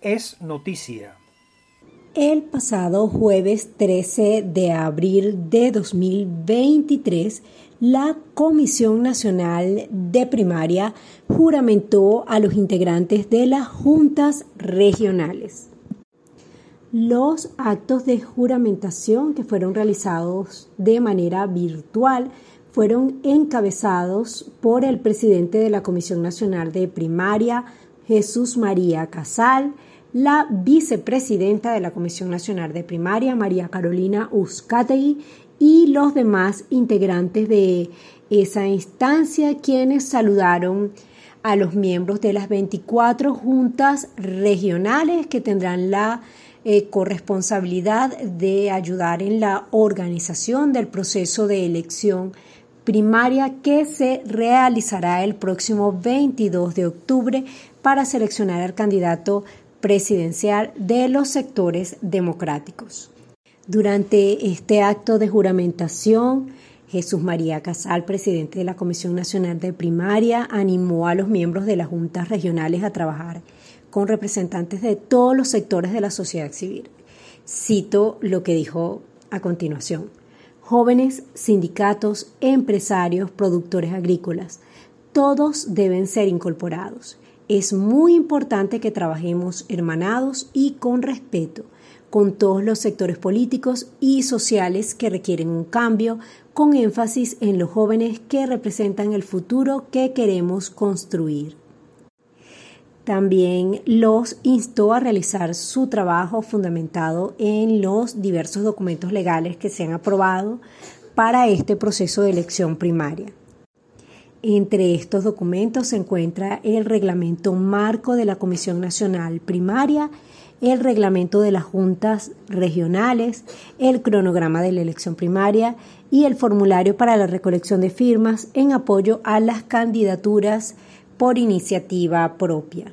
es noticia. El pasado jueves 13 de abril de 2023, la Comisión Nacional de Primaria juramentó a los integrantes de las juntas regionales. Los actos de juramentación que fueron realizados de manera virtual fueron encabezados por el presidente de la Comisión Nacional de Primaria, Jesús María Casal, la vicepresidenta de la Comisión Nacional de Primaria, María Carolina Uzcategui, y los demás integrantes de esa instancia, quienes saludaron a los miembros de las 24 juntas regionales que tendrán la eh, corresponsabilidad de ayudar en la organización del proceso de elección primaria que se realizará el próximo 22 de octubre para seleccionar al candidato presidencial de los sectores democráticos. Durante este acto de juramentación, Jesús María Casal, presidente de la Comisión Nacional de Primaria, animó a los miembros de las juntas regionales a trabajar con representantes de todos los sectores de la sociedad civil. Cito lo que dijo a continuación. Jóvenes, sindicatos, empresarios, productores agrícolas, todos deben ser incorporados es muy importante que trabajemos hermanados y con respeto con todos los sectores políticos y sociales que requieren un cambio, con énfasis en los jóvenes que representan el futuro que queremos construir. También los instó a realizar su trabajo fundamentado en los diversos documentos legales que se han aprobado para este proceso de elección primaria. Entre estos documentos se encuentra el reglamento marco de la Comisión Nacional Primaria, el reglamento de las juntas regionales, el cronograma de la elección primaria y el formulario para la recolección de firmas en apoyo a las candidaturas por iniciativa propia.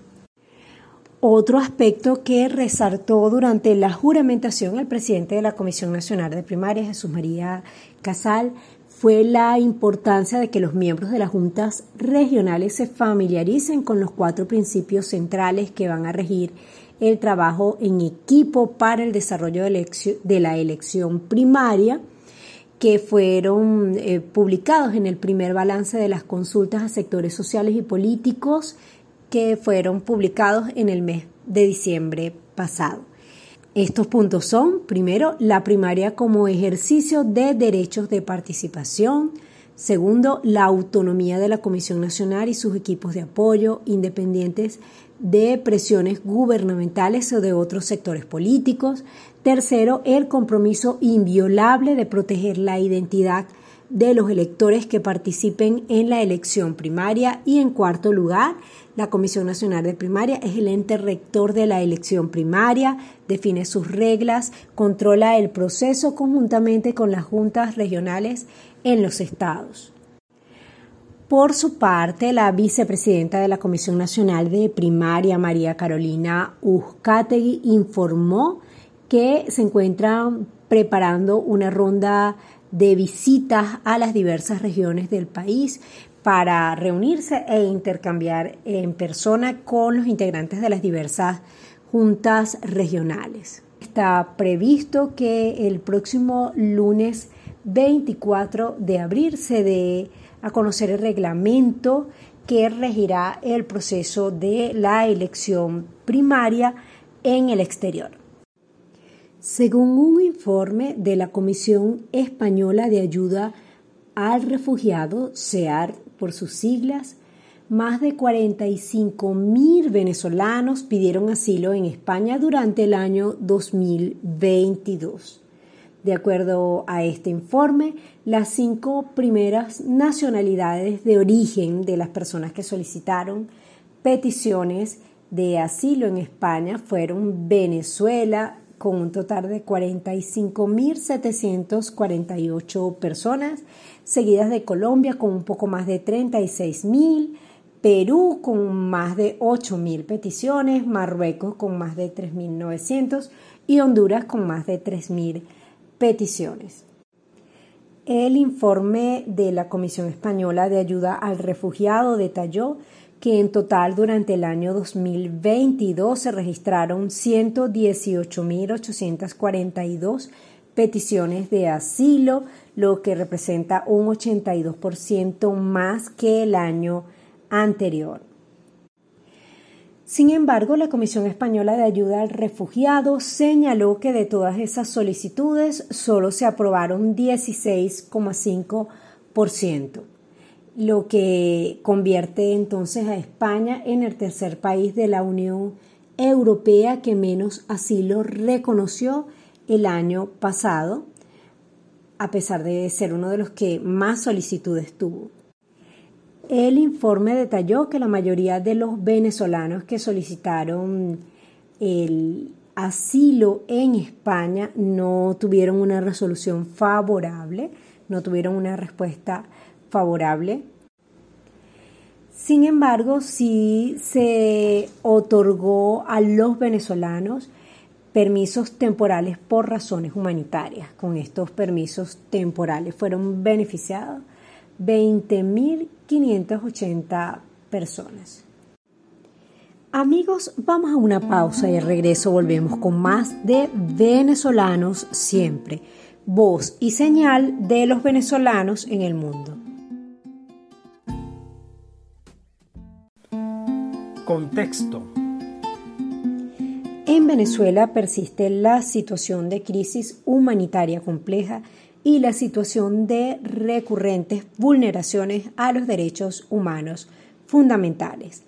Otro aspecto que resaltó durante la juramentación el presidente de la Comisión Nacional de Primaria, Jesús María Casal, fue la importancia de que los miembros de las juntas regionales se familiaricen con los cuatro principios centrales que van a regir el trabajo en equipo para el desarrollo de la elección primaria que fueron eh, publicados en el primer balance de las consultas a sectores sociales y políticos que fueron publicados en el mes de diciembre pasado. Estos puntos son, primero, la primaria como ejercicio de derechos de participación, segundo, la autonomía de la Comisión Nacional y sus equipos de apoyo independientes de presiones gubernamentales o de otros sectores políticos, tercero, el compromiso inviolable de proteger la identidad de los electores que participen en la elección primaria. Y en cuarto lugar, la Comisión Nacional de Primaria es el ente rector de la elección primaria, define sus reglas, controla el proceso conjuntamente con las juntas regionales en los estados. Por su parte, la vicepresidenta de la Comisión Nacional de Primaria, María Carolina Uzcategui, informó que se encuentra preparando una ronda de visitas a las diversas regiones del país para reunirse e intercambiar en persona con los integrantes de las diversas juntas regionales. Está previsto que el próximo lunes 24 de abril se dé a conocer el reglamento que regirá el proceso de la elección primaria en el exterior. Según un informe de la Comisión Española de Ayuda al Refugiado, SEAR por sus siglas, más de 45 mil venezolanos pidieron asilo en España durante el año 2022. De acuerdo a este informe, las cinco primeras nacionalidades de origen de las personas que solicitaron peticiones de asilo en España fueron Venezuela, con un total de 45.748 personas, seguidas de Colombia con un poco más de 36.000, Perú con más de 8.000 peticiones, Marruecos con más de 3.900 y Honduras con más de 3.000 peticiones. El informe de la Comisión Española de Ayuda al Refugiado detalló que en total durante el año 2022 se registraron 118.842 peticiones de asilo, lo que representa un 82% más que el año anterior. Sin embargo, la Comisión Española de Ayuda al Refugiado señaló que de todas esas solicitudes solo se aprobaron 16,5%, lo que convierte entonces a España en el tercer país de la Unión Europea que menos asilo reconoció el año pasado, a pesar de ser uno de los que más solicitudes tuvo. El informe detalló que la mayoría de los venezolanos que solicitaron el asilo en España no tuvieron una resolución favorable, no tuvieron una respuesta favorable. Sin embargo, sí se otorgó a los venezolanos permisos temporales por razones humanitarias. Con estos permisos temporales fueron beneficiados 20.580 personas. Amigos, vamos a una pausa y al regreso volvemos con más de venezolanos siempre, voz y señal de los venezolanos en el mundo. Contexto. En Venezuela persiste la situación de crisis humanitaria compleja y la situación de recurrentes vulneraciones a los derechos humanos fundamentales.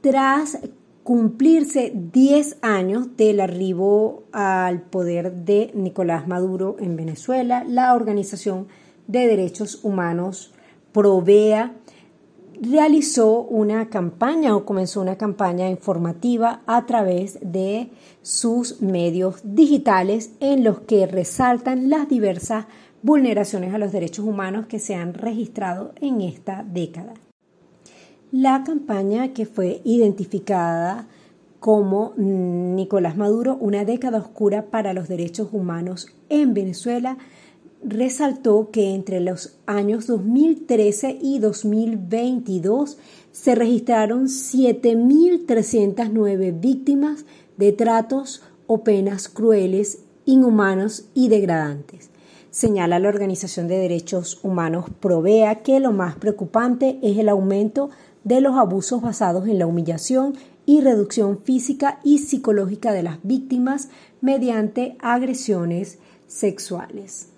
Tras cumplirse 10 años del arribo al poder de Nicolás Maduro en Venezuela, la Organización de Derechos Humanos Provea realizó una campaña o comenzó una campaña informativa a través de sus medios digitales en los que resaltan las diversas vulneraciones a los derechos humanos que se han registrado en esta década. La campaña que fue identificada como Nicolás Maduro, una década oscura para los derechos humanos en Venezuela, resaltó que entre los años 2013 y 2022 se registraron 7.309 víctimas de tratos o penas crueles, inhumanos y degradantes. Señala la Organización de Derechos Humanos Provea que lo más preocupante es el aumento de los abusos basados en la humillación y reducción física y psicológica de las víctimas mediante agresiones sexuales.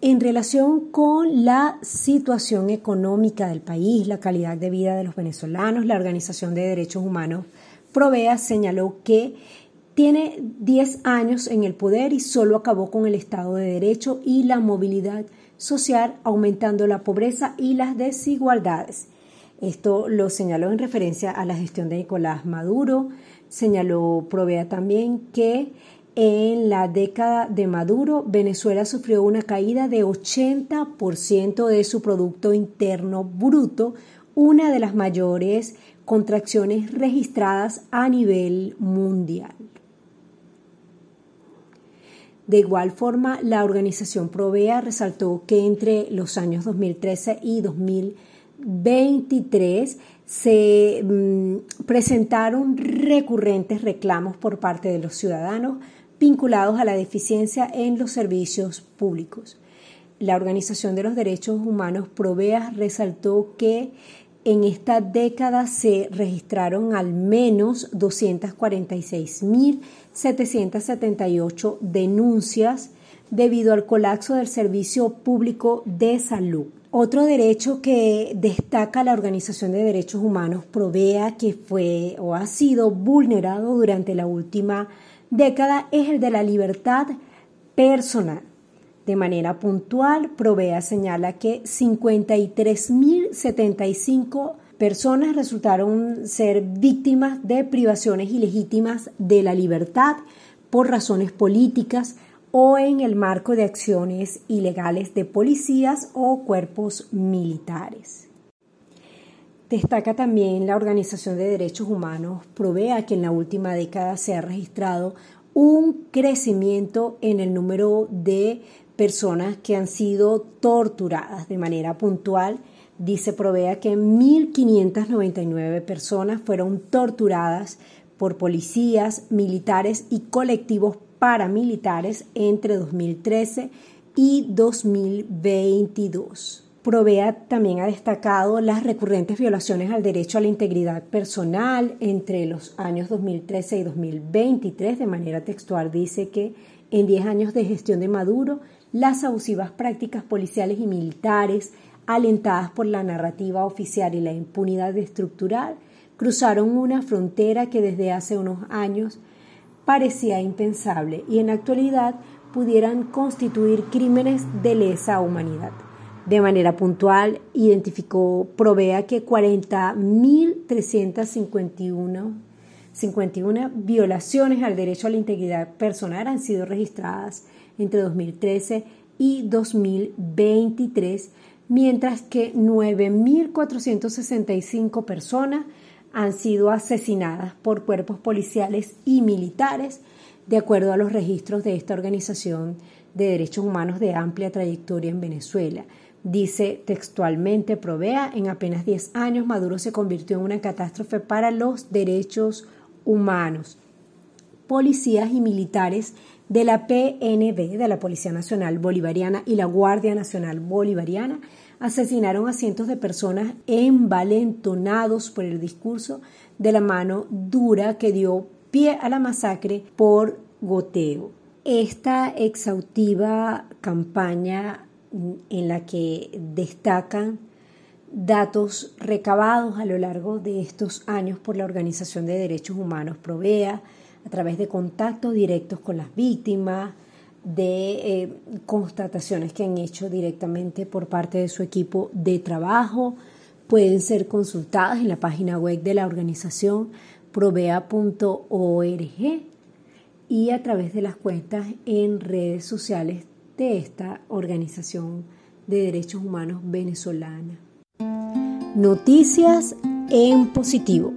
En relación con la situación económica del país, la calidad de vida de los venezolanos, la Organización de Derechos Humanos Provea señaló que tiene 10 años en el poder y solo acabó con el Estado de Derecho y la movilidad social, aumentando la pobreza y las desigualdades. Esto lo señaló en referencia a la gestión de Nicolás Maduro. Señaló Provea también que en la década de Maduro, Venezuela sufrió una caída de 80% de su Producto Interno Bruto, una de las mayores contracciones registradas a nivel mundial. De igual forma, la organización Provea resaltó que entre los años 2013 y 2023 se mm, presentaron recurrentes reclamos por parte de los ciudadanos vinculados a la deficiencia en los servicios públicos. La Organización de los Derechos Humanos Provea resaltó que en esta década se registraron al menos 246.778 denuncias debido al colapso del servicio público de salud. Otro derecho que destaca la Organización de Derechos Humanos Provea que fue o ha sido vulnerado durante la última década es el de la libertad personal. De manera puntual, Provea señala que 53.075 personas resultaron ser víctimas de privaciones ilegítimas de la libertad por razones políticas o en el marco de acciones ilegales de policías o cuerpos militares. Destaca también la Organización de Derechos Humanos, provea que en la última década se ha registrado un crecimiento en el número de personas que han sido torturadas de manera puntual. Dice Provea que 1.599 personas fueron torturadas por policías, militares y colectivos paramilitares entre 2013 y 2022. Provea también ha destacado las recurrentes violaciones al derecho a la integridad personal entre los años 2013 y 2023. De manera textual dice que en 10 años de gestión de Maduro, las abusivas prácticas policiales y militares, alentadas por la narrativa oficial y la impunidad estructural, cruzaron una frontera que desde hace unos años parecía impensable y en la actualidad pudieran constituir crímenes de lesa humanidad. De manera puntual, identificó, provea que 40.351 51 violaciones al derecho a la integridad personal han sido registradas entre 2013 y 2023, mientras que 9.465 personas han sido asesinadas por cuerpos policiales y militares, de acuerdo a los registros de esta organización de derechos humanos de amplia trayectoria en Venezuela. Dice textualmente, provea, en apenas 10 años Maduro se convirtió en una catástrofe para los derechos humanos. Policías y militares de la PNB, de la Policía Nacional Bolivariana y la Guardia Nacional Bolivariana, asesinaron a cientos de personas envalentonados por el discurso de la mano dura que dio pie a la masacre por goteo. Esta exhaustiva campaña en la que destacan datos recabados a lo largo de estos años por la Organización de Derechos Humanos Provea, a través de contactos directos con las víctimas, de eh, constataciones que han hecho directamente por parte de su equipo de trabajo. Pueden ser consultadas en la página web de la organización provea.org y a través de las cuentas en redes sociales de esta organización de derechos humanos venezolana. Noticias en positivo.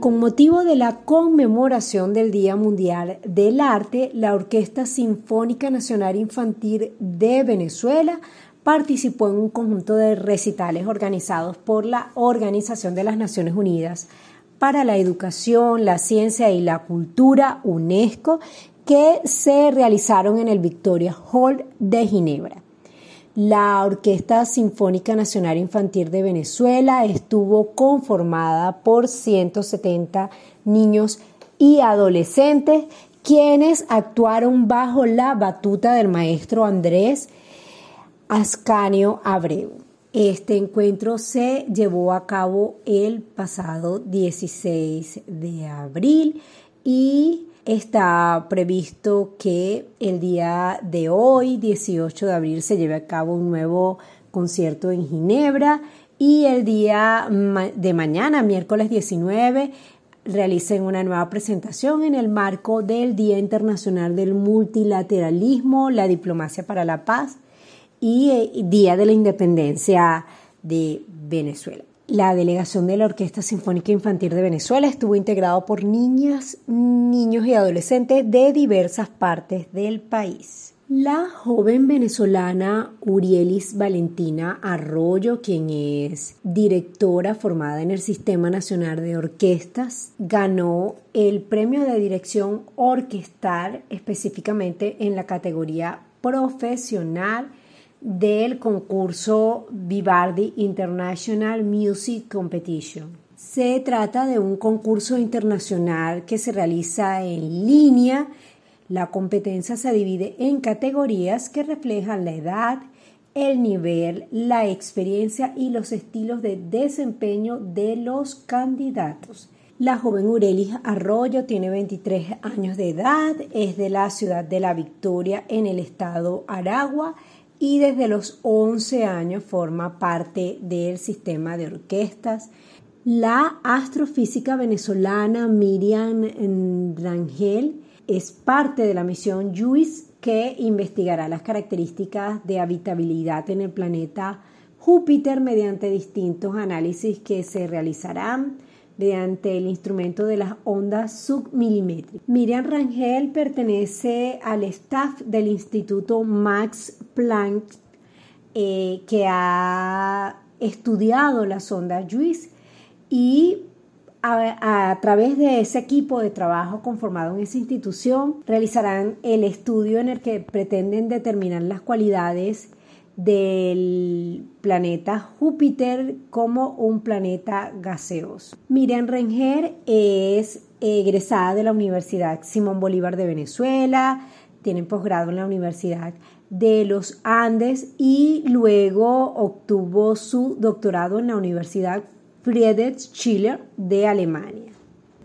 Con motivo de la conmemoración del Día Mundial del Arte, la Orquesta Sinfónica Nacional Infantil de Venezuela participó en un conjunto de recitales organizados por la Organización de las Naciones Unidas para la Educación, la Ciencia y la Cultura, UNESCO, que se realizaron en el Victoria Hall de Ginebra. La Orquesta Sinfónica Nacional Infantil de Venezuela estuvo conformada por 170 niños y adolescentes quienes actuaron bajo la batuta del maestro Andrés Ascanio Abreu. Este encuentro se llevó a cabo el pasado 16 de abril y Está previsto que el día de hoy, 18 de abril, se lleve a cabo un nuevo concierto en Ginebra y el día de mañana, miércoles 19, realicen una nueva presentación en el marco del Día Internacional del Multilateralismo, la Diplomacia para la Paz y eh, Día de la Independencia de Venezuela. La delegación de la Orquesta Sinfónica Infantil de Venezuela estuvo integrado por niñas, niños y adolescentes de diversas partes del país. La joven venezolana Urielis Valentina Arroyo, quien es directora formada en el Sistema Nacional de Orquestas, ganó el premio de dirección orquestal específicamente en la categoría profesional del concurso Vivaldi International Music Competition. Se trata de un concurso internacional que se realiza en línea. La competencia se divide en categorías que reflejan la edad, el nivel, la experiencia y los estilos de desempeño de los candidatos. La joven Urelis Arroyo tiene 23 años de edad, es de la ciudad de La Victoria en el estado Aragua y desde los 11 años forma parte del sistema de orquestas. La astrofísica venezolana Miriam Rangel es parte de la misión JUICE que investigará las características de habitabilidad en el planeta Júpiter mediante distintos análisis que se realizarán mediante el instrumento de las ondas submilimétricas. Miriam Rangel pertenece al staff del Instituto Max Planck eh, que ha estudiado la sonda JUICE y a, través de ese equipo de trabajo conformado en esa institución realizarán el estudio en el que pretenden determinar las cualidades del planeta Júpiter como un planeta gaseoso. Miriam Renger es egresada de la Universidad Simón Bolívar de Venezuela, tiene posgrado en la Universidad de los Andes y luego obtuvo su doctorado en la Universidad Friedrich Schiller de Alemania.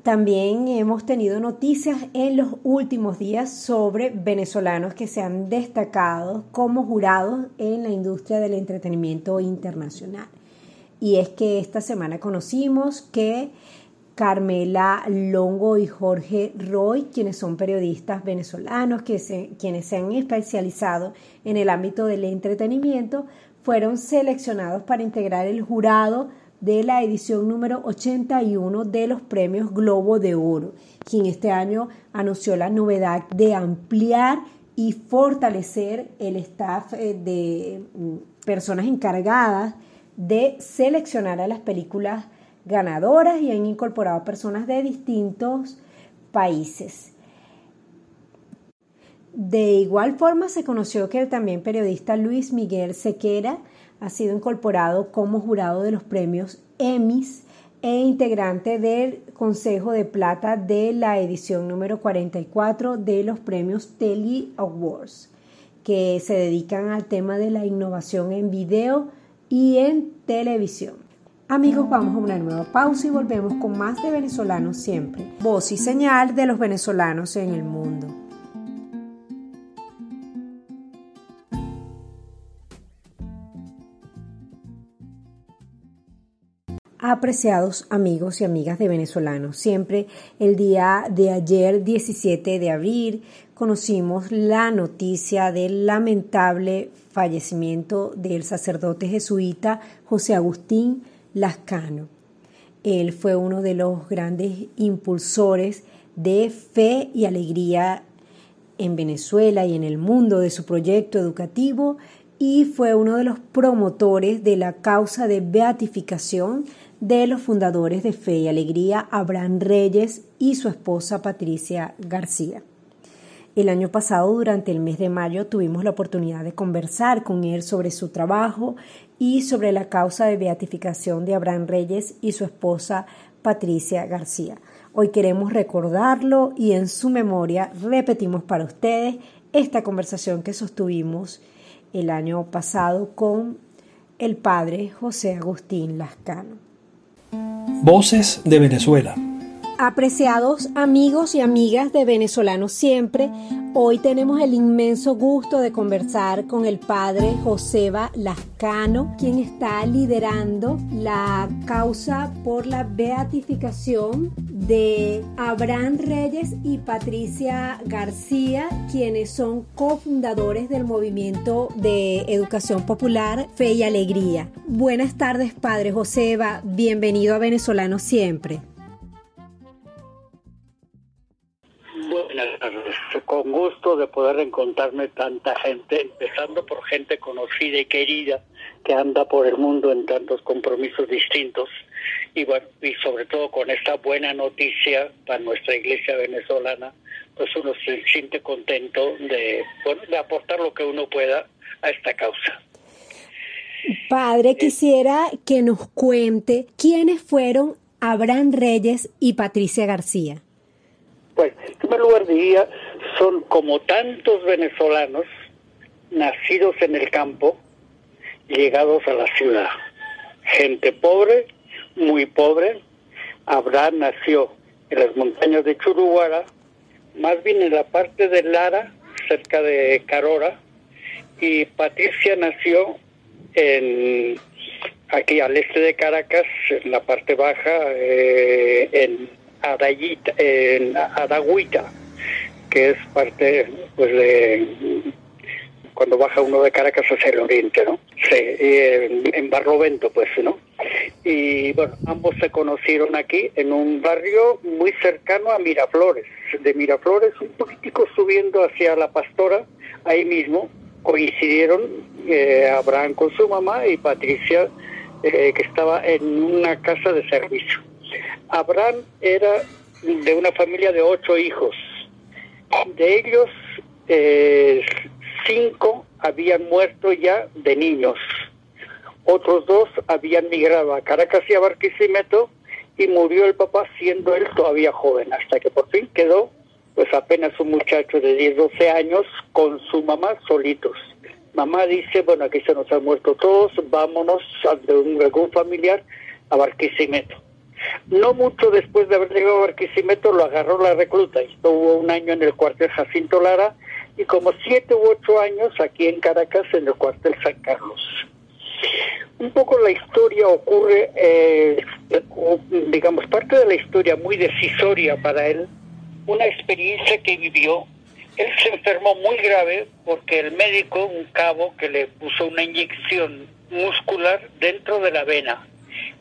También hemos tenido noticias en los últimos días sobre venezolanos que se han destacado como jurados en la industria del entretenimiento internacional. Y es que esta semana conocimos que Carmela Longo y Jorge Roy, quienes son periodistas venezolanos, que quienes se han especializado en el ámbito del entretenimiento, fueron seleccionados para integrar el jurado de la edición número 81 de los premios Globo de Oro, quien este año anunció la novedad de ampliar y fortalecer el staff eh, de mm, personas encargadas de seleccionar a las películas ganadoras y han incorporado personas de distintos países. De igual forma se conoció que el también periodista Luis Miguel Sequera ha sido incorporado como jurado de los premios Emmys e integrante del Consejo de Plata de la edición número 44 de los premios Telly Awards, que se dedican al tema de la innovación en video y en televisión. Amigos, vamos a una nueva pausa y volvemos con más de venezolanos siempre. Voz y señal de los venezolanos en el mundo. Apreciados amigos y amigas de venezolanos, siempre el día de ayer, 17 de abril, conocimos la noticia del lamentable fallecimiento del sacerdote jesuita José Agustín Lascano. Él fue uno de los grandes impulsores de fe y alegría en Venezuela y en el mundo de su proyecto educativo y fue uno de los promotores de la causa de beatificación de los fundadores de Fe y Alegría, Abraham Reyes y su esposa Patricia García. El año pasado, durante el mes de mayo, tuvimos la oportunidad de conversar con él sobre su trabajo y sobre la causa de beatificación de Abraham Reyes y su esposa Patricia García. Hoy queremos recordarlo y en su memoria repetimos para ustedes esta conversación que sostuvimos el año pasado con el padre José Agustín Lascano. Voces de Venezuela. Apreciados amigos y amigas de Venezolanos Siempre, hoy tenemos el inmenso gusto de conversar con el padre Joseba Lascano, quien está liderando la causa por la beatificación de Abraham Reyes y Patricia García, quienes son cofundadores del movimiento de educación popular Fe y Alegría. Buenas tardes, padre Joseba, bienvenido a Venezolanos Siempre. Con gusto de poder encontrarme tanta gente, empezando por gente conocida y querida que anda por el mundo en tantos compromisos distintos y bueno, y sobre todo con esta buena noticia para nuestra iglesia venezolana, pues uno se siente contento de, de aportar lo que uno pueda a esta causa. Padre, quisiera que nos cuente quiénes fueron Abraham Reyes y Patricia García. En primer lugar diría, son como tantos venezolanos nacidos en el campo, llegados a la ciudad. Gente pobre, muy pobre. Abraham nació en las montañas de Churuguara, más bien en la parte de Lara, cerca de Carora, y Patricia nació en aquí al este de Caracas, en la parte baja, eh, en Arayita, en Aragüita, que es parte pues de cuando baja uno de Caracas hacia el oriente, ¿no? Sí, en, en, Barlovento, pues, ¿no? Y bueno, ambos se conocieron aquí en un barrio muy cercano a Miraflores. De Miraflores, un poquitico subiendo hacia La Pastora, ahí mismo coincidieron eh, Abraham con su mamá y Patricia eh, que estaba en una casa de servicio. Abraham era de una familia de ocho hijos. De ellos, eh, cinco habían muerto ya de niños. Otros dos habían migrado a Caracas y a Barquisimeto y murió el papá siendo él todavía joven, hasta que por fin quedó pues apenas un muchacho de 10, 12 años con su mamá solitos. Mamá dice, bueno, aquí se nos han muerto todos, vámonos ante un, algún familiar a Barquisimeto. No mucho después de haber llegado a Barquisimeto lo agarró la recluta, estuvo un año en el cuartel Jacinto Lara y como siete u ocho años aquí en Caracas en el cuartel San Carlos. Un poco la historia ocurre, eh, digamos, parte de la historia muy decisoria para él, una experiencia que vivió. Él se enfermó muy grave porque el médico, un cabo, que le puso una inyección muscular dentro de la vena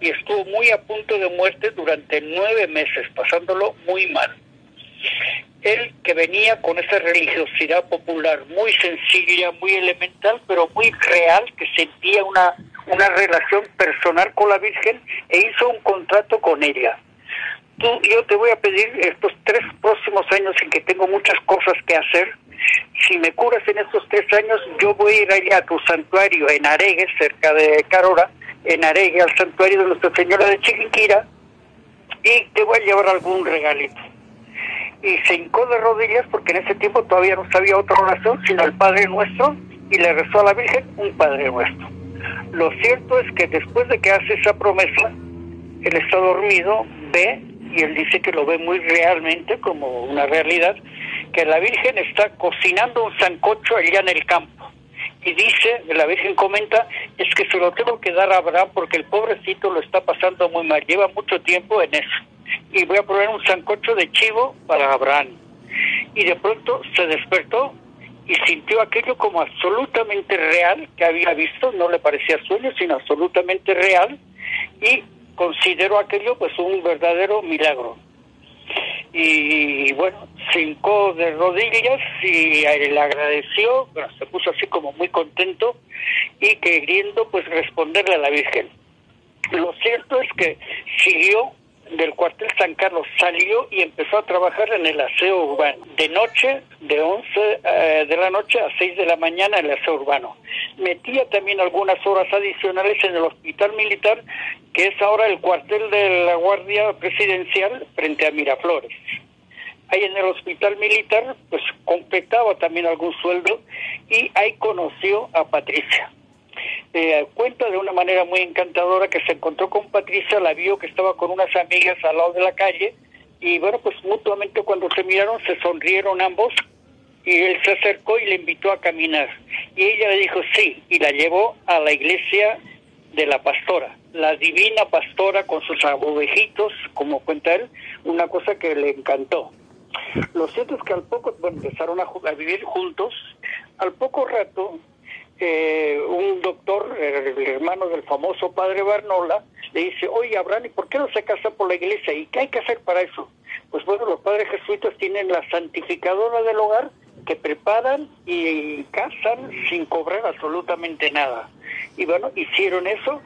y estuvo muy a punto de muerte durante nueve meses, pasándolo muy mal. Él que venía con esa religiosidad popular muy sencilla, muy elemental, pero muy real, que sentía una, una relación personal con la Virgen e hizo un contrato con ella. Tú, yo te voy a pedir estos tres próximos años en que tengo muchas cosas que hacer, si me curas en estos tres años, yo voy a ir allá a tu santuario en Aregue, cerca de Carora, en Aregue, al santuario de Nuestra Señora de Chiquinquira, y te voy a llevar algún regalito. Y se hincó de rodillas porque en ese tiempo todavía no sabía otra oración sino el Padre Nuestro y le rezó a la Virgen un Padre Nuestro. Lo cierto es que después de que hace esa promesa, él está dormido, ve, y él dice que lo ve muy realmente como una realidad, que la Virgen está cocinando un sancocho allá en el campo y dice, la Virgen comenta, es que se lo tengo que dar a Abraham porque el pobrecito lo está pasando muy mal, lleva mucho tiempo en eso. Y voy a poner un sancocho de chivo para Abraham. Y de pronto se despertó y sintió aquello como absolutamente real que había visto, no le parecía sueño, sino absolutamente real, y consideró aquello pues un verdadero milagro y bueno, se hincó de rodillas y le agradeció, se puso así como muy contento y queriendo pues responderle a la Virgen. Lo cierto es que siguió del cuartel San Carlos, salió y empezó a trabajar en el aseo urbano, de noche, de 11 eh, de la noche a 6 de la mañana en el aseo urbano. Metía también algunas horas adicionales en el hospital militar, que es ahora el cuartel de la Guardia Presidencial frente a Miraflores. Ahí en el hospital militar, pues completaba también algún sueldo y ahí conoció a Patricia eh, cuenta de una manera muy encantadora que se encontró con Patricia, la vio que estaba con unas amigas al lado de la calle y bueno, pues mutuamente cuando se miraron se sonrieron ambos y él se acercó y le invitó a caminar. Y ella le dijo sí y la llevó a la iglesia de la pastora, la divina pastora con sus ovejitos, como cuenta él, una cosa que le encantó. Lo cierto es que al poco bueno, empezaron a, a vivir juntos, al poco rato eh, un doctor, el hermano del famoso padre Barnola, le dice, oye Abraham, ¿y por qué no se casa por la iglesia? ¿Y qué hay que hacer para eso? Pues bueno, los padres jesuitas tienen la santificadora del hogar que preparan y casan sin cobrar absolutamente nada. Y bueno, hicieron eso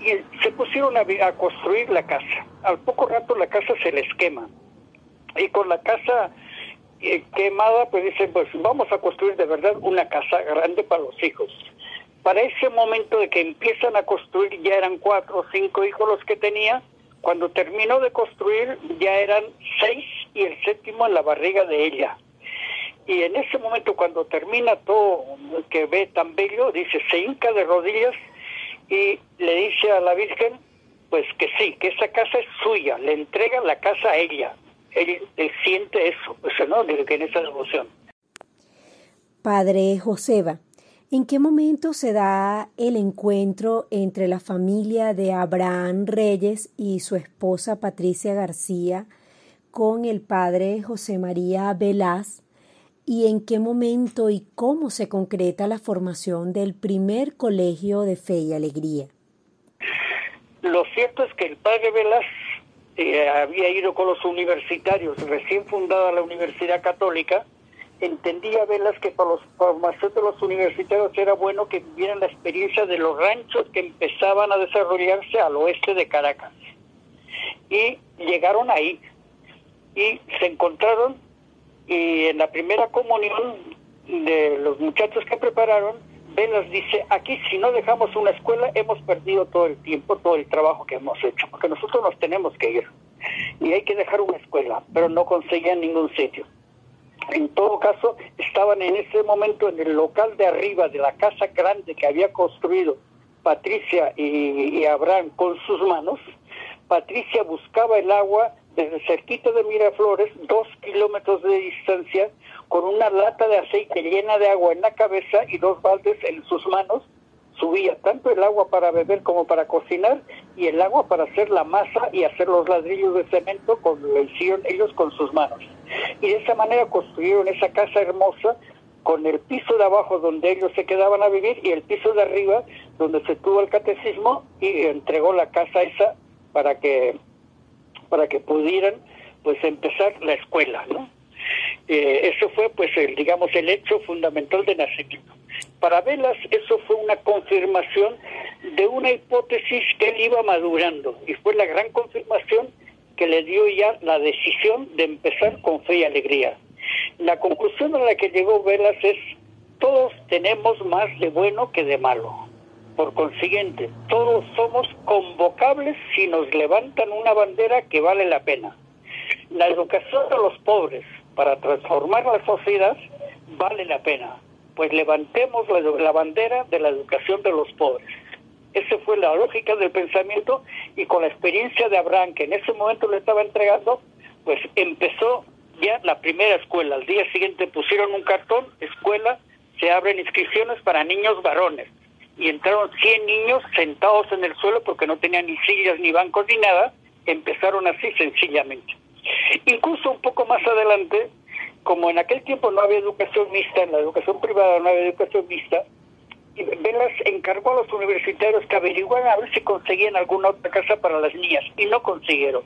y se pusieron a, a construir la casa. Al poco rato la casa se les quema. Y con la casa eh, quemada, pues dicen, pues vamos a construir de verdad una casa grande para los hijos. Para ese momento de que empiezan a construir, ya eran cuatro o cinco hijos los que tenía, cuando terminó de construir ya eran seis y el séptimo en la barriga de ella. Y en ese momento cuando termina todo que ve tan bello, dice, se hinca de rodillas y le dice a la Virgen, pues que sí, que esa casa es suya, le entrega la casa a ella él, siente eso, ¿no? De que en esa devoción. Padre Joseba, ¿en qué momento se da el encuentro entre la familia de Abraham Reyes y su esposa Patricia García con el padre José María Velaz? ¿Y en qué momento y cómo se concreta la formación del primer colegio de fe y alegría? Lo cierto es que el padre Velaz eh, había ido con los universitarios, recién fundada la Universidad Católica, entendía Velas que para los formación de los universitarios era bueno que vivieran la experiencia de los ranchos que empezaban a desarrollarse al oeste de Caracas. Y llegaron ahí y se encontraron y en la primera comunión de los muchachos que prepararon, Velas dice, aquí si no dejamos una escuela hemos perdido todo el tiempo, todo el trabajo que hemos hecho, porque nosotros nos tenemos que ir. Y hay que dejar una escuela, pero no conseguían ningún sitio. En todo caso, estaban en ese momento en el local de arriba de la casa grande que había construido Patricia y, y Abraham con sus manos. Patricia buscaba el agua desde cerquita de Miraflores, dos kilómetros de distancia, con una lata de aceite llena de agua en la cabeza y dos baldes en sus manos, subía tanto el agua para beber como para cocinar y el agua para hacer la masa y hacer los ladrillos de cemento con lo hicieron ellos con sus manos. Y de esa manera construyeron esa casa hermosa con el piso de abajo donde ellos se quedaban a vivir y el piso de arriba donde se tuvo el catecismo y entregó la casa esa para que para que pudieran pues empezar la escuela, ¿no? Eh, eso fue, pues, el, digamos, el hecho fundamental de nacimiento. Para Velas, eso fue una confirmación de una hipótesis que él iba madurando y fue la gran confirmación que le dio ya la decisión de empezar con fe y alegría. La conclusión a la que llegó Velas es, todos tenemos más de bueno que de malo. Por consiguiente, todos somos convocables si nos levantan una bandera que vale la pena. La educación de los pobres, para transformar la sociedad vale la pena, pues levantemos la, bandera de la educación de los pobres. Esa fue la lógica del pensamiento y con la experiencia de Abraham, que en ese momento le estaba entregando, pues empezó ya la primera escuela. Al día siguiente pusieron un cartón, escuela, se abren inscripciones para niños varones. Y entraron 100 niños sentados en el suelo porque no tenían ni sillas, ni bancos, ni nada. Empezaron así sencillamente. Incluso un poco más adelante, como en aquel tiempo no había educación mixta, en la educación privada no había educación mixta, Velas encargó a los universitarios que averiguaran a ver si conseguían alguna otra casa para las niñas y no consiguieron.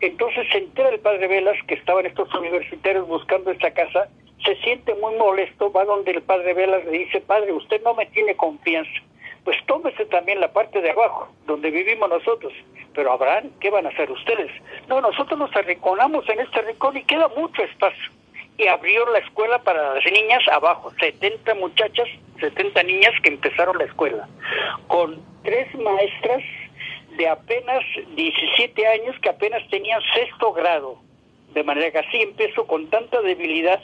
Entonces se entera el padre Velas que estaban estos universitarios buscando esta casa, se siente muy molesto, va donde el padre Velas le dice, padre, usted no me tiene confianza, pues tómese también la parte de abajo, donde vivimos nosotros. Pero Abraham, ¿qué van a hacer ustedes? No, nosotros nos arrinconamos en este rincón y queda mucho espacio. Y abrió la escuela para las niñas abajo, 70 muchachas, 70 niñas que empezaron la escuela, con tres maestras de apenas 17 años que apenas tenían sexto grado. De manera que así empezó con tanta debilidad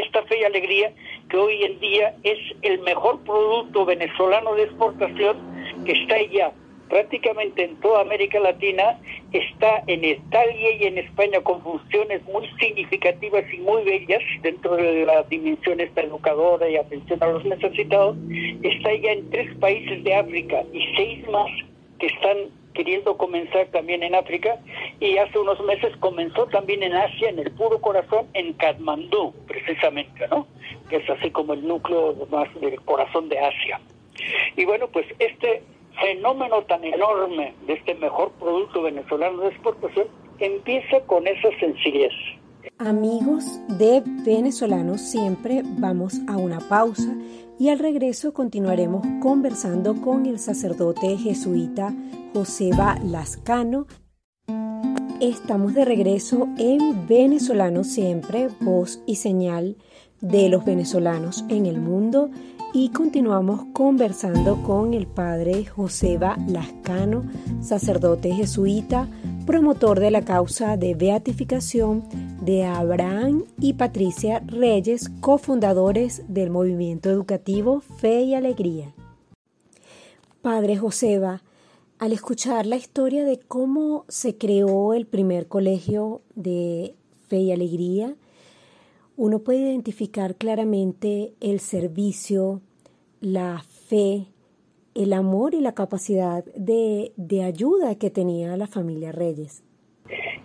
esta fe y alegría que hoy en día es el mejor producto venezolano de exportación que está ya prácticamente en toda América Latina, está en Italia y en España con funciones muy significativas y muy bellas dentro de la dimensión esta educadora y atención a los necesitados, está ya en tres países de África y seis más que están queriendo comenzar también en África y hace unos meses comenzó también en Asia, en el puro corazón, en Katmandú, precisamente, ¿no? Que es así como el núcleo más del corazón de Asia. Y bueno, pues este fenómeno tan enorme de este mejor producto venezolano de exportación empieza con esa sencillez. Amigos de venezolanos, siempre vamos a una pausa y al regreso continuaremos conversando con el sacerdote jesuita Joseba Lascano. Estamos de regreso en Venezolano Siempre, voz y señal de los venezolanos en el mundo y continuamos conversando con el padre Joseba Lascano, sacerdote jesuita, promotor de la causa de beatificación de Abraham y Patricia Reyes, cofundadores del movimiento educativo Fe y Alegría. Padre Joseba, al escuchar la historia de cómo se creó el primer colegio de Fe y Alegría, uno puede identificar claramente el servicio, la fe, el amor y la capacidad de, de ayuda que tenía la familia Reyes.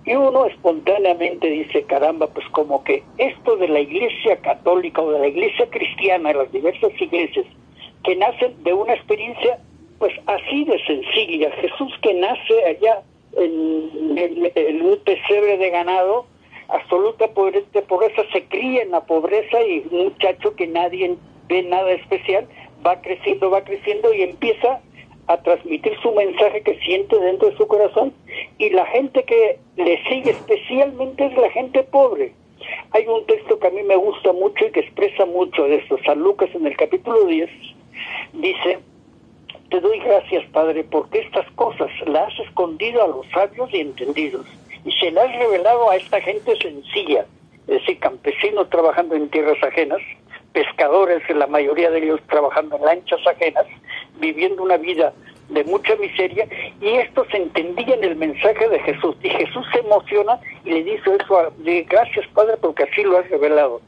Y uno espontáneamente dice, caramba, pues como que esto de la iglesia católica o de la iglesia cristiana, las diversas iglesias, que nacen de una experiencia pues así de sencilla. Jesús que nace allá en, en un pesebre de ganado, absoluta pobreza se cría en la pobreza y un muchacho que nadie ve nada especial va creciendo, va creciendo y empieza a transmitir su mensaje que siente dentro de su corazón y la gente que le sigue especialmente es la gente pobre. Hay un texto que a mí me gusta mucho y que expresa mucho de esto. San Lucas en el capítulo 10 dice, te doy gracias Padre porque estas cosas las has escondido a los sabios y entendidos y se las has revelado a esta gente sencilla, es decir, campesinos trabajando en tierras ajenas, pescadores, la mayoría de ellos trabajando en lanchas ajenas, viviendo una vida de mucha miseria, y estos entendían el mensaje de Jesús. Y Jesús se emociona y le dice eso, a, gracias Padre porque así lo has revelado.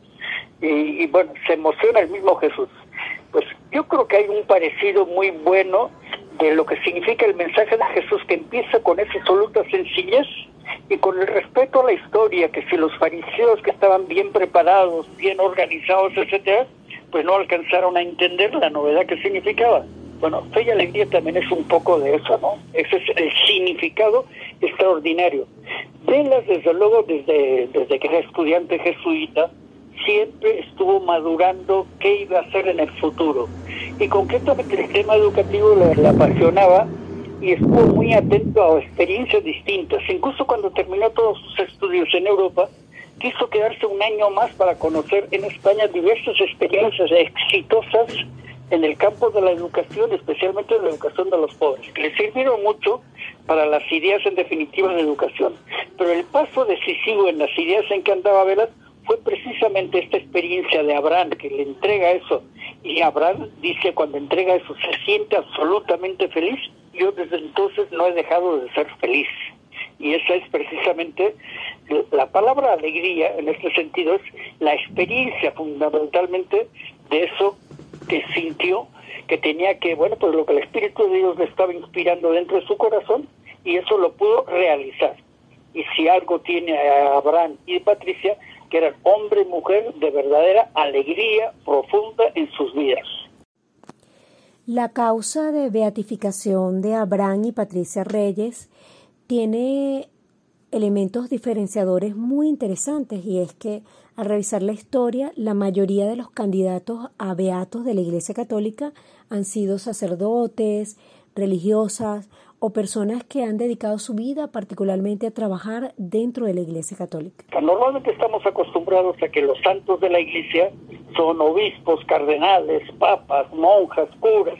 Y, y, bueno, se emociona el mismo Jesús. Pues yo creo que hay un parecido muy bueno de lo que significa el mensaje de Jesús que empieza con esa absoluta sencillez y con el respeto a la historia, que si los fariseos que estaban bien preparados, bien organizados, etcétera, pues no alcanzaron a entender la novedad que significaba. Bueno, fe y alegría también es un poco de eso, ¿no? Ese es el significado extraordinario. Velas, desde luego, desde, desde que era estudiante jesuita, siempre estuvo madurando qué iba a hacer en el futuro. Y concretamente el tema educativo le apasionaba y estuvo muy atento a experiencias distintas. Incluso cuando terminó todos sus estudios en Europa, quiso quedarse un año más para conocer en España diversas experiencias exitosas en el campo de la educación, especialmente de la educación de los pobres, que le sirvieron mucho para las ideas en definitiva de educación. Pero el paso decisivo en las ideas en que andaba Velas fue precisamente esta experiencia de Abraham, que le entrega eso. Y Abraham dice, cuando entrega eso, se siente absolutamente feliz yo desde entonces no he dejado de ser feliz. Y esa es precisamente la palabra alegría, en este sentido, es la experiencia fundamentalmente de eso que sintió, que tenía que, bueno, pues lo que el Espíritu de Dios le estaba inspirando dentro de su corazón, y eso lo pudo realizar. Y si algo tiene a Abraham y Patricia, que eran hombre y mujer de verdadera alegría profunda en sus vidas. La causa de beatificación de Abraham y Patricia Reyes tiene elementos diferenciadores muy interesantes y es que al revisar la historia, la mayoría de los candidatos a beatos de la Iglesia Católica han sido sacerdotes, religiosas o personas que han dedicado su vida particularmente a trabajar dentro de la Iglesia Católica. Normalmente estamos acostumbrados a que los santos de la Iglesia son obispos, cardenales, papas, monjas, curas.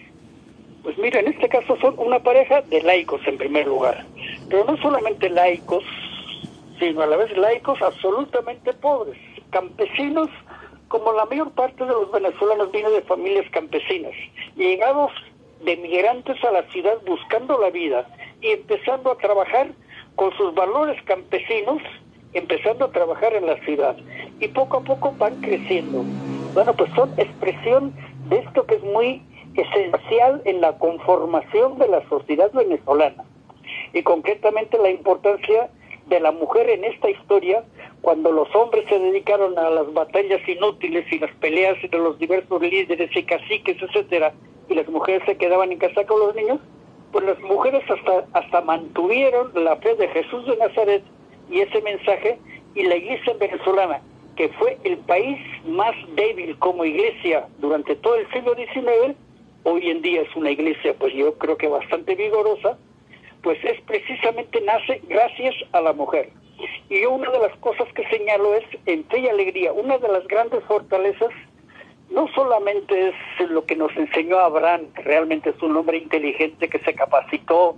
Pues mira, en este caso son una pareja de laicos en primer lugar, pero no solamente laicos, sino a la vez laicos absolutamente pobres, campesinos, como la mayor parte de los venezolanos vienen de familias campesinas, llegados de migrantes a la ciudad buscando la vida y empezando a trabajar con sus valores campesinos, empezando a trabajar en la ciudad. Y poco a poco van creciendo. Bueno, pues son expresión de esto que es muy esencial en la conformación de la sociedad venezolana. Y concretamente la importancia de la mujer en esta historia, cuando los hombres se dedicaron a las batallas inútiles y las peleas entre los diversos líderes y caciques, etcétera, y las mujeres se quedaban en casa con los niños, pues las mujeres hasta, hasta mantuvieron la fe de Jesús de Nazaret y ese mensaje, y la iglesia venezolana que fue el país más débil como iglesia durante todo el siglo XIX, hoy en día es una iglesia, pues yo creo que bastante vigorosa, pues es precisamente nace gracias a la mujer. Y yo una de las cosas que señalo es, en y alegría, una de las grandes fortalezas no solamente es lo que nos enseñó Abraham, realmente es un hombre inteligente que se capacitó,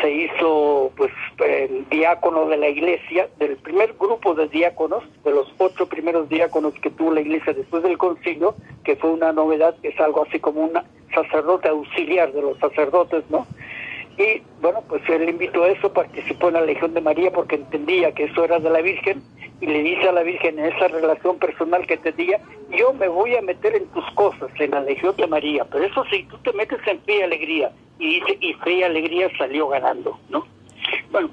se hizo pues el diácono de la iglesia, del primer grupo de diáconos, de los ocho primeros diáconos que tuvo la iglesia después del concilio, que fue una novedad, es algo así como un sacerdote auxiliar de los sacerdotes, ¿no? Y bueno, pues él invitó a eso, participó en la Legión de María porque entendía que eso era de la Virgen y le dice a la Virgen en esa relación personal que tenía, yo me voy a meter en tus cosas, en la Legión de María, pero eso sí, tú te metes en fe y alegría. Y dice, y fe y alegría salió ganando, ¿no? Bueno,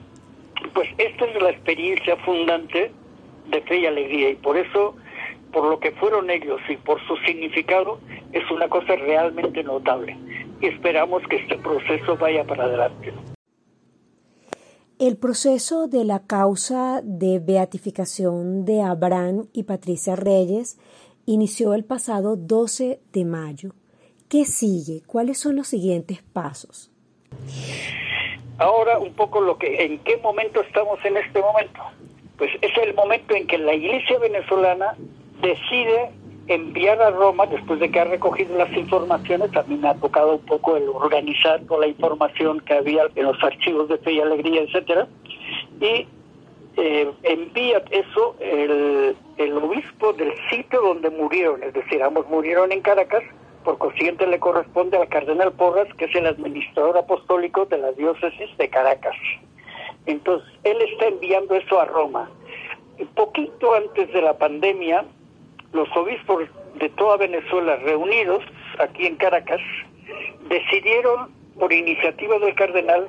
pues esta es la experiencia fundante de fe y alegría y por eso, por lo que fueron ellos y por su significado, es una cosa realmente notable. Y esperamos que este proceso vaya para adelante. El proceso de la causa de beatificación de Abraham y Patricia Reyes inició el pasado 12 de mayo. ¿Qué sigue? ¿Cuáles son los siguientes pasos? Ahora un poco lo que en qué momento estamos en este momento. Pues es el momento en que la Iglesia venezolana decide enviar a Roma, después de que ha recogido las informaciones, me ha tocado un poco el organizar toda la información que había en los archivos de Fe y Alegría, etcétera, y eh, envía eso el, el obispo del sitio donde murieron, es decir, ambos murieron en Caracas, por consiguiente le corresponde al cardenal Porras, que es el administrador apostólico de la diócesis de Caracas. Entonces, él está enviando eso a Roma. Un poquito antes de la pandemia, los obispos de toda Venezuela reunidos aquí en Caracas decidieron, por iniciativa del cardenal,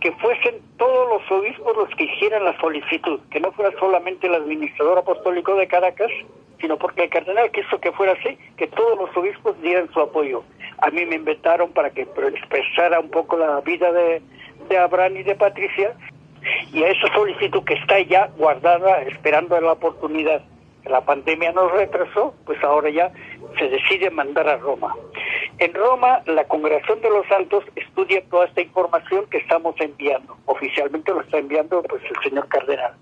que fuesen todos los obispos los que hicieran la solicitud, que no fuera solamente el administrador apostólico de Caracas, sino porque el cardenal quiso que fuera así, que todos los obispos dieran su apoyo. A mí me invitaron para que expresara un poco la vida de, de Abraham y de Patricia, y a esa solicitud que está ya guardada, esperando la oportunidad la pandemia nos retrasó, pues ahora ya se decide mandar a Roma. En Roma, la Congregación de los Santos estudia toda esta información que estamos enviando. Oficialmente lo está enviando pues el señor cardenal.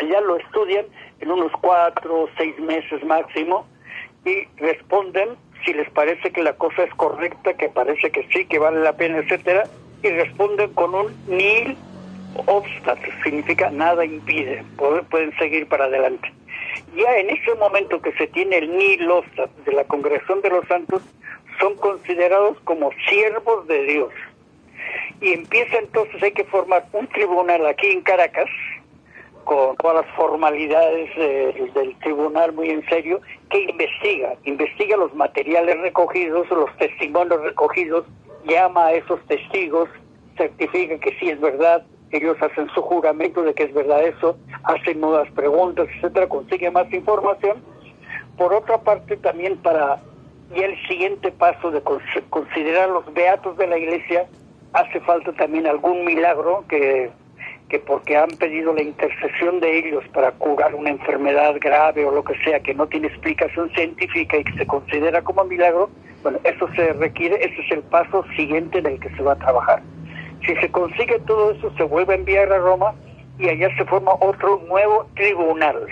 Allá lo estudian en unos cuatro o seis meses máximo y responden si les parece que la cosa es correcta, que parece que sí, que vale la pena, etcétera, y responden con un nil obstáculo, significa nada impide, pueden seguir para adelante ya en ese momento que se tiene el Nilo de la Congregación de los Santos, son considerados como siervos de Dios. Y empieza entonces, hay que formar un tribunal aquí en Caracas, con todas las formalidades del tribunal muy en serio, que investiga, investiga los materiales recogidos, los testimonios recogidos, llama a esos testigos, certifica que sí es verdad, ellos hacen su juramento de que es verdad eso, hacen nuevas preguntas, etcétera, consiguen más información. Por otra parte, también para y el siguiente paso de considerar los beatos de la iglesia, hace falta también algún milagro que, que porque han pedido la intercesión de ellos para curar una enfermedad grave o lo que sea que no tiene explicación científica y que se considera como milagro, bueno, eso se requiere, ese es el paso siguiente en el que se va a trabajar. Si se consigue todo eso, se vuelve a enviar a Roma y allá se forma otro nuevo tribunal.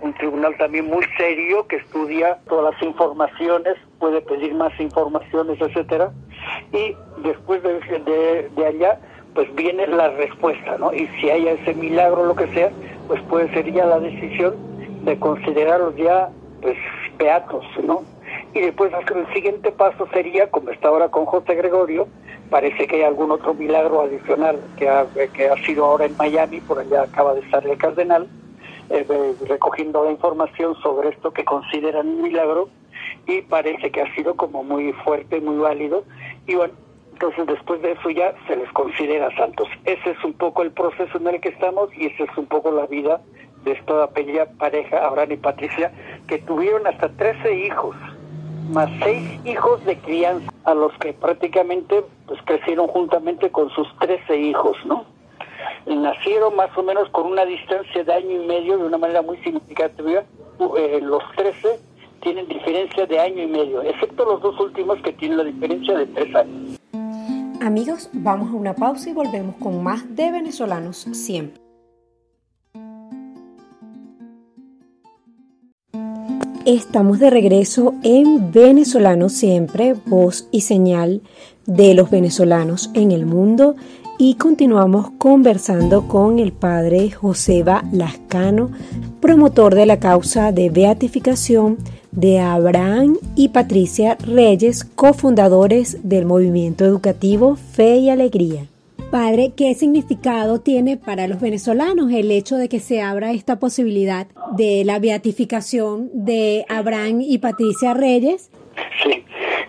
Un tribunal también muy serio que estudia todas las informaciones, puede pedir más informaciones, etcétera. Y después de, de, allá, pues viene la respuesta, ¿no? Y si hay ese milagro, lo que sea, pues puede ser ya la decisión de considerarlos ya, pues, beatos, ¿no? Y después el siguiente paso sería, como está ahora con José Gregorio, parece que hay algún otro milagro adicional que ha, que ha sido ahora en Miami, por allá acaba de estar el cardenal, eh, recogiendo la información sobre esto que consideran un milagro y parece que ha sido como muy fuerte, muy válido y bueno, entonces después de eso ya se les considera santos. Ese es un poco el proceso en el que estamos y esa es un poco la vida de esta pareja, Abraham y Patricia, que tuvieron hasta 13 hijos más seis hijos de crianza, a los que prácticamente pues crecieron juntamente con sus trece hijos, ¿no? Nacieron más o menos con una distancia de año y medio, de una manera muy significativa. Eh, los trece tienen diferencia de año y medio, excepto los dos últimos que tienen la diferencia de tres años. Amigos, vamos a una pausa y volvemos con más de venezolanos siempre. Estamos de regreso en Venezolano Siempre, voz y señal de los venezolanos en el mundo y continuamos conversando con el padre Joseba Lascano, promotor de la causa de beatificación de Abraham y Patricia Reyes, cofundadores del movimiento educativo Fe y Alegría. Padre, ¿qué significado tiene para los venezolanos el hecho de que se abra esta posibilidad de la beatificación de Abraham y Patricia Reyes? Sí,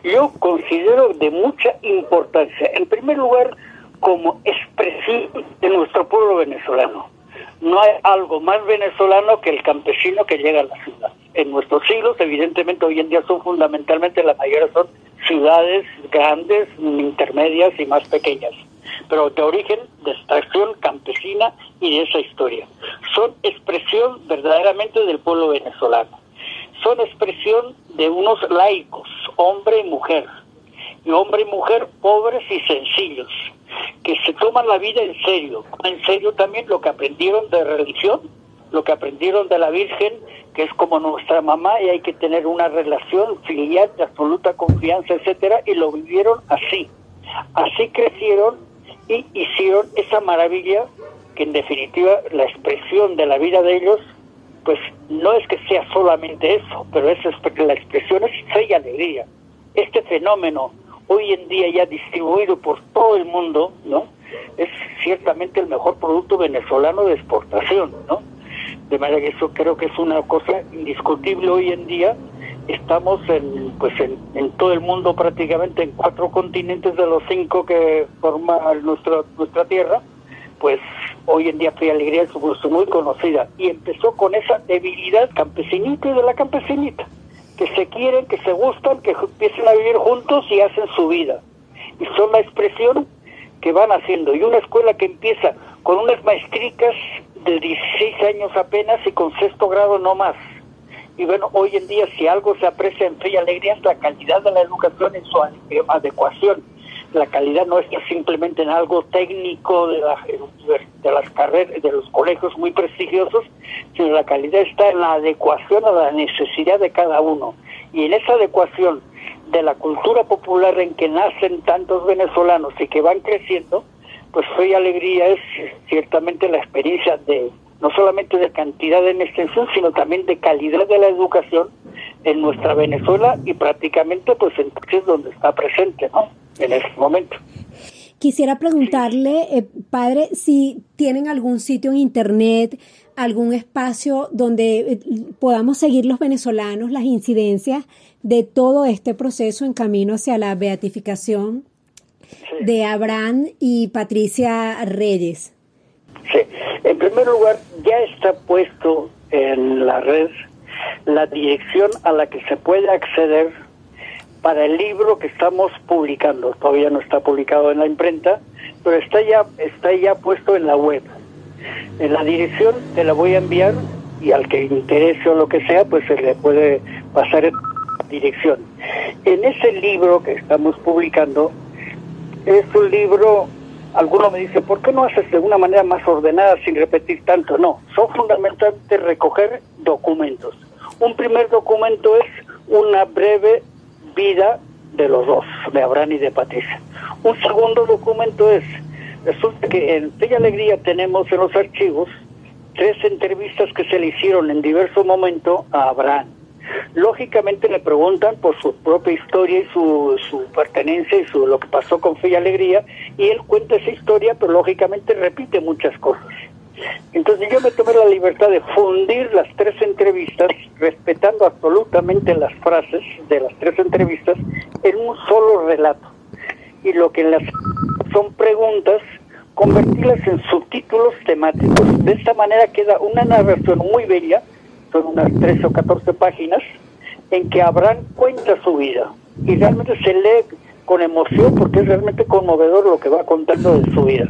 yo considero de mucha importancia, en primer lugar, como expresión de nuestro pueblo venezolano. No hay algo más venezolano que el campesino que llega a la ciudad. En nuestros siglos, evidentemente, hoy en día son fundamentalmente, la mayoría son ciudades grandes, intermedias y más pequeñas pero de origen de extracción campesina y de esa historia. Son expresión verdaderamente del pueblo venezolano. Son expresión de unos laicos, hombre y mujer, y hombre y mujer pobres y sencillos, que se toman la vida en serio, en serio también lo que aprendieron de religión, lo que aprendieron de la Virgen, que es como nuestra mamá y hay que tener una relación filial de absoluta confianza, etcétera, y lo vivieron así. Así crecieron y hicieron esa maravilla que en definitiva la expresión de la vida de ellos pues no es que sea solamente eso, pero es la expresión es fe y alegría. Este fenómeno hoy en día ya distribuido por todo el mundo, ¿no? Es ciertamente el mejor producto venezolano de exportación, ¿no? De manera que eso creo que es una cosa indiscutible hoy en día. Estamos en, pues en, todo el mundo prácticamente en cuatro continentes de los cinco que forman nuestra, nuestra tierra, pues hoy en día Fe Alegría es muy conocida y empezó con esa debilidad campesinita y de la campesinita que se quieren, que se gustan, que empiecen a vivir juntos y hacen su vida. Y son la expresión que van haciendo. Y una escuela que empieza con unas maestricas de 16 años apenas y con sexto grado no más. Y bueno, hoy en día si algo se aprecia en fe y alegría es la calidad de la educación en su adecuación la calidad no está simplemente en algo técnico de, de las carreras, de los colegios muy prestigiosos, sino la calidad está en la adecuación a la necesidad de cada uno. Y en esa adecuación de la cultura popular en que nacen tantos venezolanos y que van creciendo, pues Fe y Alegría es ciertamente la experiencia de no solamente de cantidad en extensión, sino también de calidad de la educación en nuestra Venezuela y prácticamente pues en países donde está presente, ¿no? en este momento. Quisiera preguntarle, eh, padre, si tienen algún sitio en internet, algún espacio donde eh, podamos seguir los venezolanos las incidencias de todo este proceso en camino hacia la beatificación de Abraham y Patricia Reyes. En primer lugar, ya está puesto en la red la dirección a la que se puede acceder para el libro que estamos publicando. Todavía no está publicado en la imprenta, pero está ya, está ya puesto en la web. En la dirección te la voy a enviar y al que interese o lo que sea, pues se le puede pasar en dirección. En ese libro que estamos publicando, es un libro, alguno me dice, ¿por qué no haces de una manera más ordenada sin repetir tanto? No, son fundamentalmente recoger documentos. Un primer documento es una breve vida de los dos, de Abraham y de Patricia. Un segundo documento es, resulta que en Fe Alegría tenemos en los archivos tres entrevistas que se le hicieron en diverso momento a Abraham. Lógicamente le preguntan por su propia historia y su, su pertenencia y su, lo que pasó con Fe y Alegría, y él cuenta esa historia, pero lógicamente repite muchas cosas. Entonces yo me tomé la libertad de fundir las tres entrevistas, respetando absolutamente las frases de las tres entrevistas, en un solo relato. Y lo que las son preguntas, convertirlas en subtítulos temáticos. De esta manera queda una narración muy bella, son unas 13 o 14 páginas, en que Abraham cuenta su vida. Y realmente se lee con emoción porque es realmente conmovedor lo que va contando de su vida.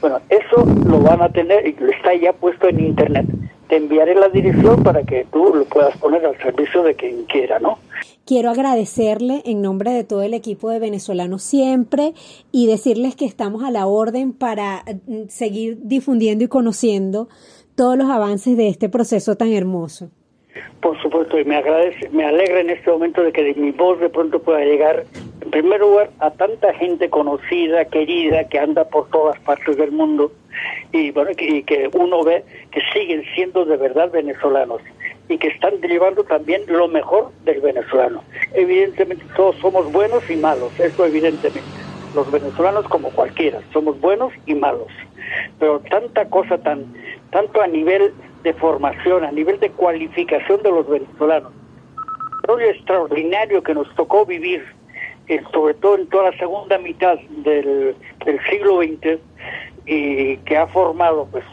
Bueno, eso lo van a tener y está ya puesto en internet. Te enviaré la dirección para que tú lo puedas poner al servicio de quien quiera, ¿no? Quiero agradecerle en nombre de todo el equipo de Venezolanos siempre y decirles que estamos a la orden para mm, seguir difundiendo y conociendo todos los avances de este proceso tan hermoso. Por supuesto, y me agradece, me alegra en este momento de que mi voz de pronto pueda llegar, en primer lugar, a tanta gente conocida, querida, que anda por todas partes del mundo, y bueno, que, que uno ve que siguen siendo de verdad venezolanos y que están llevando también lo mejor del venezolano. Evidentemente todos somos buenos y malos, eso evidentemente. Los venezolanos como cualquiera, somos buenos y malos. Pero tanta cosa tan, tanto a nivel de formación, a nivel de cualificación de los venezolanos. Lo extraordinario que nos tocó vivir, eh, sobre todo en toda la segunda mitad del, siglo XX, y que ha formado pues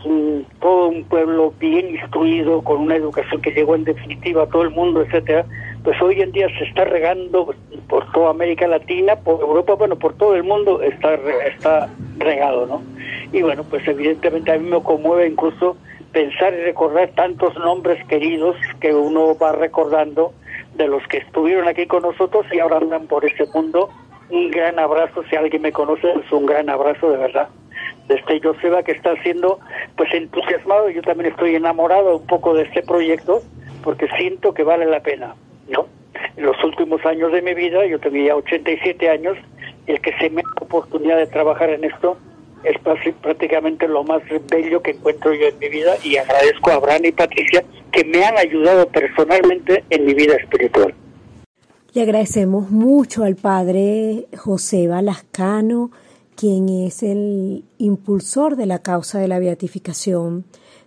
todo un pueblo bien instruido, con una educación que llegó en definitiva a todo el mundo, etcétera, pues hoy en día se está regando por toda América Latina, por Europa, bueno, por todo el mundo está, está regado, ¿no? Y bueno, pues evidentemente a mí me conmueve incluso pensar y recordar tantos nombres queridos que uno va recordando de los que estuvieron aquí con nosotros y ahora andan por ese mundo. Un gran abrazo, si alguien me conoce, es un gran abrazo de verdad. De este Joseba que está siendo pues entusiasmado, yo también estoy enamorado un poco de este proyecto porque siento que vale la pena, ¿no? En los últimos años de mi vida, yo tenía 87 años, el que se me da la oportunidad de trabajar en esto es prácticamente lo más bello que encuentro yo en mi vida y agradezco a Abraham y Patricia que me han ayudado personalmente en mi vida espiritual. Le agradecemos mucho al padre José Balascano, quien es el impulsor de la causa de la beatificación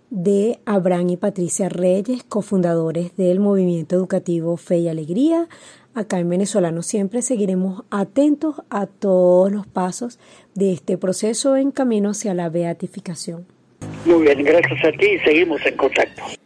de Abraham y Patricia Reyes, cofundadores del movimiento educativo Fe y Alegría. Acá en Venezolano siempre seguiremos atentos a todos los pasos de este proceso en camino hacia la beatificación. Muy bien, gracias a ti y seguimos en contacto.